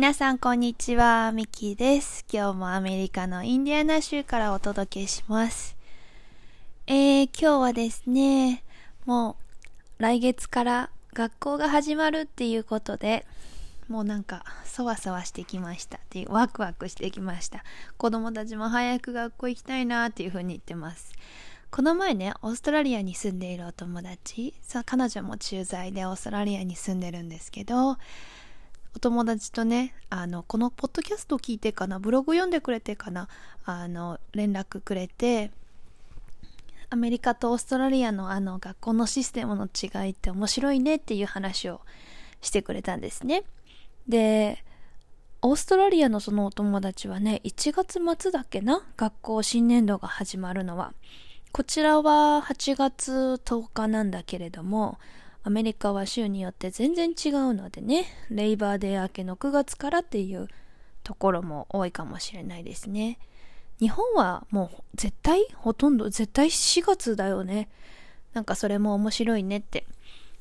皆さんこんにちは、ミキです。今日もアメリカのインディアナ州からお届けします。えー、今日はですね、もう来月から学校が始まるっていうことで、もうなんか、そわそわしてきましたっていう、ワクワクしてきました。子供たちも早く学校行きたいなっていう風に言ってます。この前ね、オーストラリアに住んでいるお友達、さ彼女も駐在でオーストラリアに住んでるんですけど、お友達とね、あの、このポッドキャストを聞いてかな、ブログ読んでくれてかな、あの、連絡くれて、アメリカとオーストラリアのあの学校のシステムの違いって面白いねっていう話をしてくれたんですね。で、オーストラリアのそのお友達はね、1月末だっけな学校新年度が始まるのは。こちらは8月10日なんだけれども、アメリカは州によって全然違うのでね、レイバーデー明けの9月からっていうところも多いかもしれないですね。日本はもう絶対ほとんど絶対4月だよね。なんかそれも面白いねって。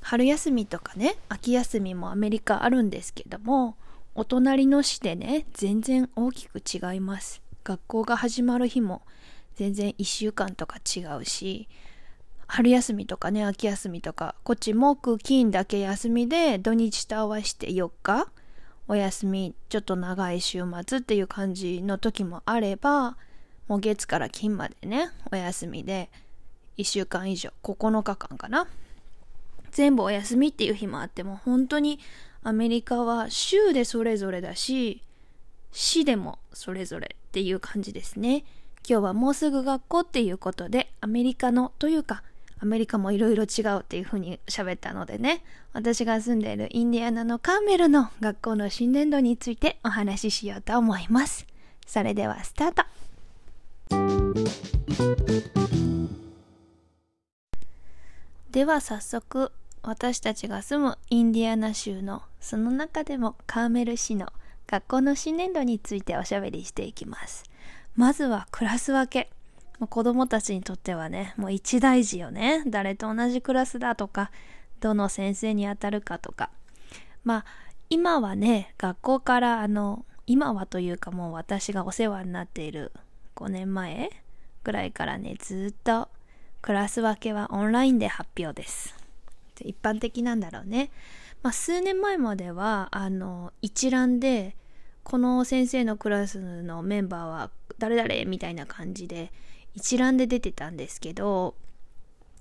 春休みとかね、秋休みもアメリカあるんですけども、お隣の市でね、全然大きく違います。学校が始まる日も全然1週間とか違うし、春休みとかね、秋休みとか、こっち木、金だけ休みで、土日と合わせて4日、お休み、ちょっと長い週末っていう感じの時もあれば、もう月から金までね、お休みで、1週間以上、9日間かな。全部お休みっていう日もあっても、本当にアメリカは州でそれぞれだし、市でもそれぞれっていう感じですね。今日はもうすぐ学校っていうことで、アメリカのというか、アメリカもいろいろ違うっていう風に喋ったのでね、私が住んでいるインディアナのカーメルの学校の新年度についてお話ししようと思います。それではスタートでは早速私たちが住むインディアナ州のその中でもカーメル市の学校の新年度についておしゃべりしていきます。まずはクラス分け。子供たちにとってはね、もう一大事よね。誰と同じクラスだとか、どの先生に当たるかとか。まあ、今はね、学校からあの、今はというかもう私がお世話になっている5年前ぐらいからね、ずっとクラス分けはオンラインで発表です。一般的なんだろうね。まあ、数年前までは、あの、一覧で、この先生のクラスのメンバーは誰々みたいな感じで一覧で出てたんですけど、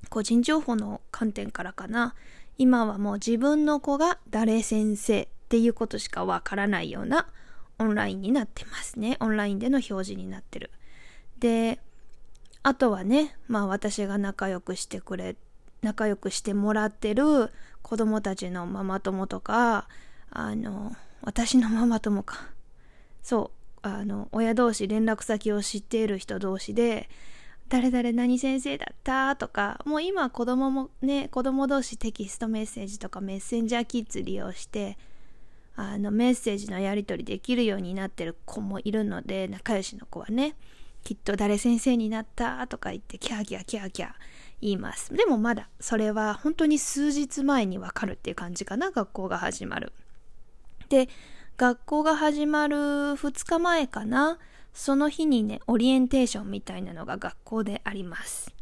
個人情報の観点からかな、今はもう自分の子が誰先生っていうことしかわからないようなオンラインになってますね。オンラインでの表示になってる。で、あとはね、まあ私が仲良くしてくれ、仲良くしてもらってる子供たちのママ友とか、あの、私のママ友か。そう、あの親同士連絡先を知っている人同士で誰々何先生だった？とかもう今子供もね子供同士テキストメッセージとかメッセンジャーキッズ利用してあのメッセージのやり取りできるようになってる子もいるので仲良しの子はねきっと誰先生になった？とか言ってキャーキャーキャーキャー言います。でもまだそれは本当に数日前にわかるっていう感じかな学校が始まる。で学校が始まる2日前かな、その日にね、オリエンテーションみたいなのが学校であります。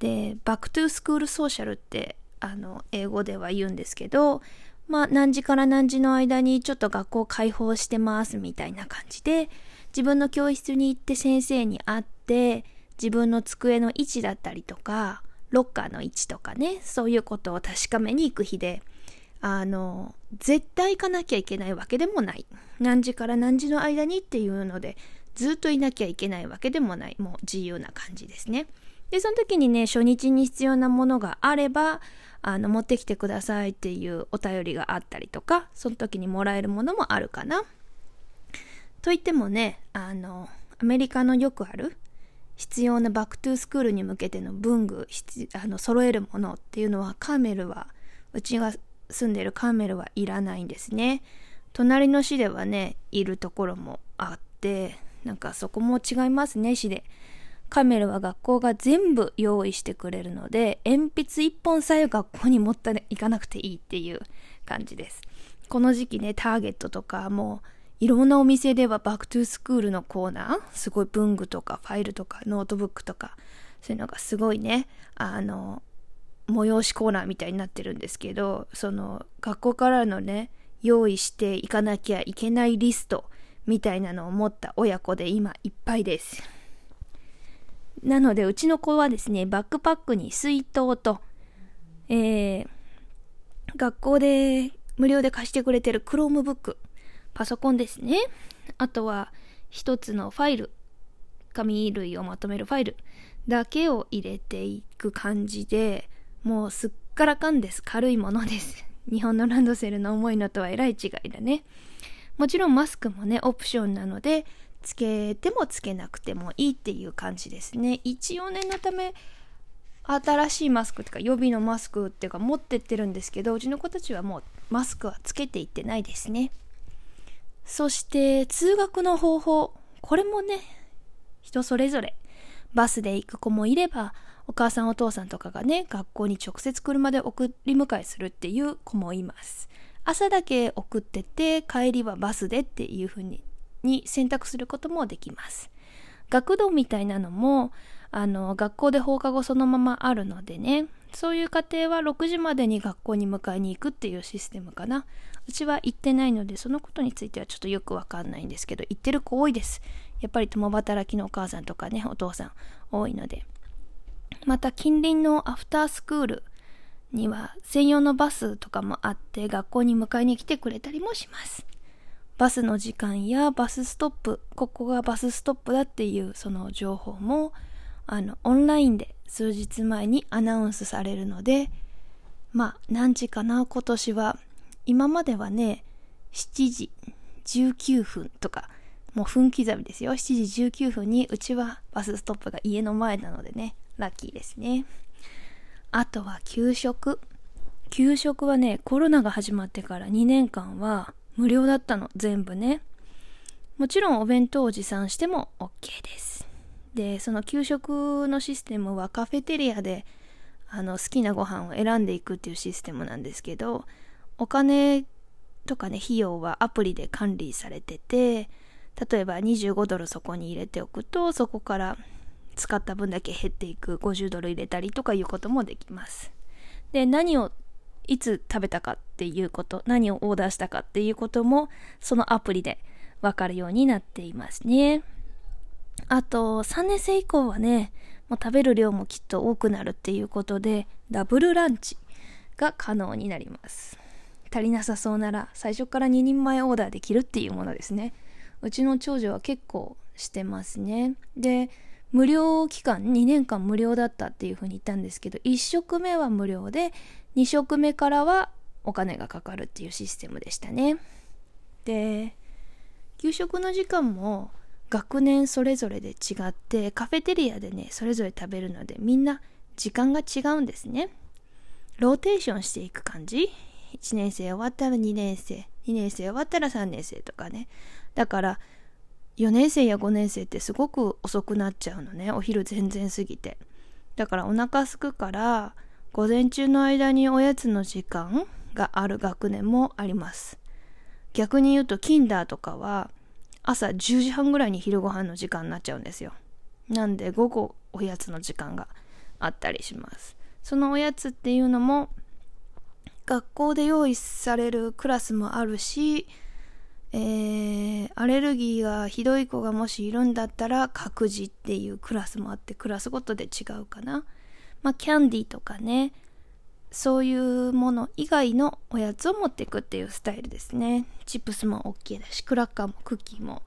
で、 Back to School Social って、あの、英語では言うんですけど、まあ、何時から何時の間にちょっと学校開放してますみたいな感じで、自分の教室に行って先生に会って、自分の机の位置だったりとか、ロッカーの位置とかね、そういうことを確かめに行く日で、あの、絶対行かなきゃいけないわけでもない。何時から何時の間にっていうので、ずっといなきゃいけないわけでもない。もう自由な感じですね。で、その時にね、初日に必要なものがあれば、あの、持ってきてくださいっていうお便りがあったりとか、その時にもらえるものもあるかな。といってもね、あの、アメリカのよくある必要な back to school に向けての文具、あの、揃えるものっていうのは、カーメルは、うちが住んでるカーメルはいらないんですね。隣の市ではね、いるところもあって、なんかそこも違いますね、市で。カーメルは学校が全部用意してくれるので、鉛筆一本さえ学校に持っていかなくていいっていう感じです。この時期ね、ターゲットとかもいろんなお店では back to school のコーナー、すごい文具とかファイルとかノートブックとか、そういうのがすごいね、あの、催しコーナーみたいになってるんですけど、その学校からのね、用意していかなきゃいけないリストみたいなのを持った親子で今いっぱいです。なので、うちの子はですね、バックパックに水筒と、えー、学校で無料で貸してくれてるクロームブック、パソコンですね。あとは、一つのファイル、紙類をまとめるファイルだけを入れていく感じで、もうすっからかんです。軽いものです。日本のランドセルの重いのとはえらい違いだね。もちろんマスクもね、オプションなので、つけてもつけなくてもいいっていう感じですね。一応念のため、新しいマスクっていうか予備のマスクっていうか持ってってるんですけどうちの子たちはもうマスクはつけていってないですねそして通学の方法これもね人それぞれバスで行く子もいればお母さんお父さんとかがね学校に直接車で送り迎えするっていう子もいます。朝だけ送ってて帰りはバスでっていう風にに選択することもできます。学童みたいなのもあの学校で放課後そのままあるのでねそういう家庭は6時までに学校に迎えに行くっていうシステムかな。うちは行ってないのでそのことについてはちょっとよくわかんないんですけど行ってる子多いです。やっぱり共働きのお母さんとかねお父さん多いので。また近隣のアフタースクールには専用のバスとかもあって学校に迎えに来てくれたりもしますバスの時間やバスストップここがバスストップだっていうその情報もあの、オンラインで数日前にアナウンスされるので、まあ、何時かな、今年は。今まではね、7時19分とか、もう分刻みですよ。7時19分にうちはバスストップが家の前なのでね、ラッキーですね。あとは給食。給食はね、コロナが始まってから2年間は無料だったの、全部ね。もちろんお弁当を持参しても OK です。でその給食のシステムはカフェテリアであの好きなご飯を選んでいくっていうシステムなんですけどお金とかね費用はアプリで管理されてて例えば25ドルそこに入れておくとそこから使った分だけ減っていく50ドル入れたりとかいうこともできますで何をいつ食べたかっていうこと何をオーダーしたかっていうこともそのアプリでわかるようになっていますねあと、3年生以降はね、もう食べる量もきっと多くなるっていうことで、ダブルランチが可能になります。足りなさそうなら、最初から2人前オーダーできるっていうものですね。うちの長女は結構してますね。で、無料期間、2年間無料だったっていうふうに言ったんですけど、1食目は無料で、2食目からはお金がかかるっていうシステムでしたね。で、給食の時間も、学年それぞれで違ってカフェテリアでねそれぞれ食べるのでみんな時間が違うんですね。ローテーションしていく感じ。1年生終わったら2年生2年生終わったら3年生とかね。だから4年生や5年生ってすごく遅くなっちゃうのねお昼全然過ぎてだからお腹すくから午前中の間におやつの時間がある学年もあります逆に言うとキンダーとかは朝10時半ぐらいに昼ご飯の時間になっちゃうんですよ。なんで午後おやつの時間があったりします。そのおやつっていうのも学校で用意されるクラスもあるし、えー、アレルギーがひどい子がもしいるんだったら各自っていうクラスもあってクラスごとで違うかな。まあキャンディーとかね、そういうもの以外のおやつを持っていくっていうスタイルですね。チップスも OK だし、クラッカーもクッキーも、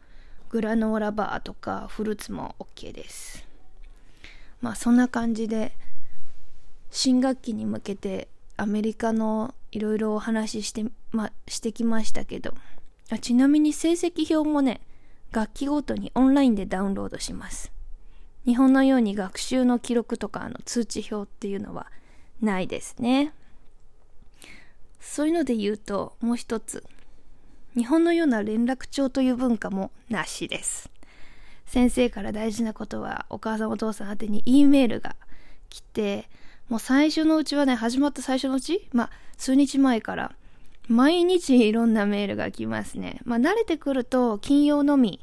グラノーラバーとかフルーツも OK です。まあそんな感じで、新学期に向けてアメリカのいろいろお話しして、ま、してきましたけどあ、ちなみに成績表もね、楽器ごとにオンラインでダウンロードします。日本のように学習の記録とかあの通知表っていうのはないですね。そういうので言うと、もう一つ。日本のような連絡帳という文化もなしです。先生から大事なことは、お母さんお父さん宛てに E メールが来て、もう最初のうちはね、始まった最初のうち、まあ、数日前から、毎日いろんなメールが来ますね。まあ慣れてくると金曜のみ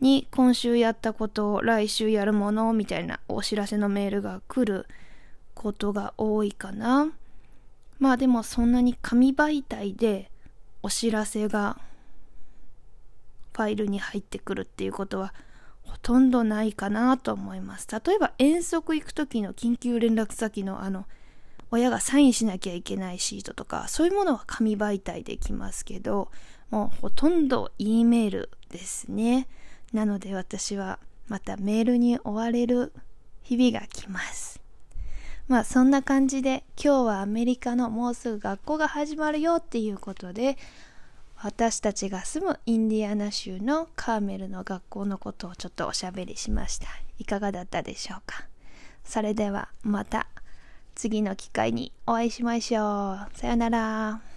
に今週やったこと来週やるものみたいなお知らせのメールが来ることが多いかな。まあでもそんなに紙媒体でお知らせがファイルに入ってくるっていうことはほとんどないかなと思います。例えば遠足行く時の緊急連絡先のあの親がサインしなきゃいけないシートとかそういうものは紙媒体できますけどもうほとんど E メールですね。なので私はまたメールに追われる日々が来ます。まあそんな感じで今日はアメリカのもうすぐ学校が始まるよっていうことで私たちが住むインディアナ州のカーメルの学校のことをちょっとおしゃべりしました。いかがだったでしょうか？それではまた次の機会にお会いしましょう。さよなら。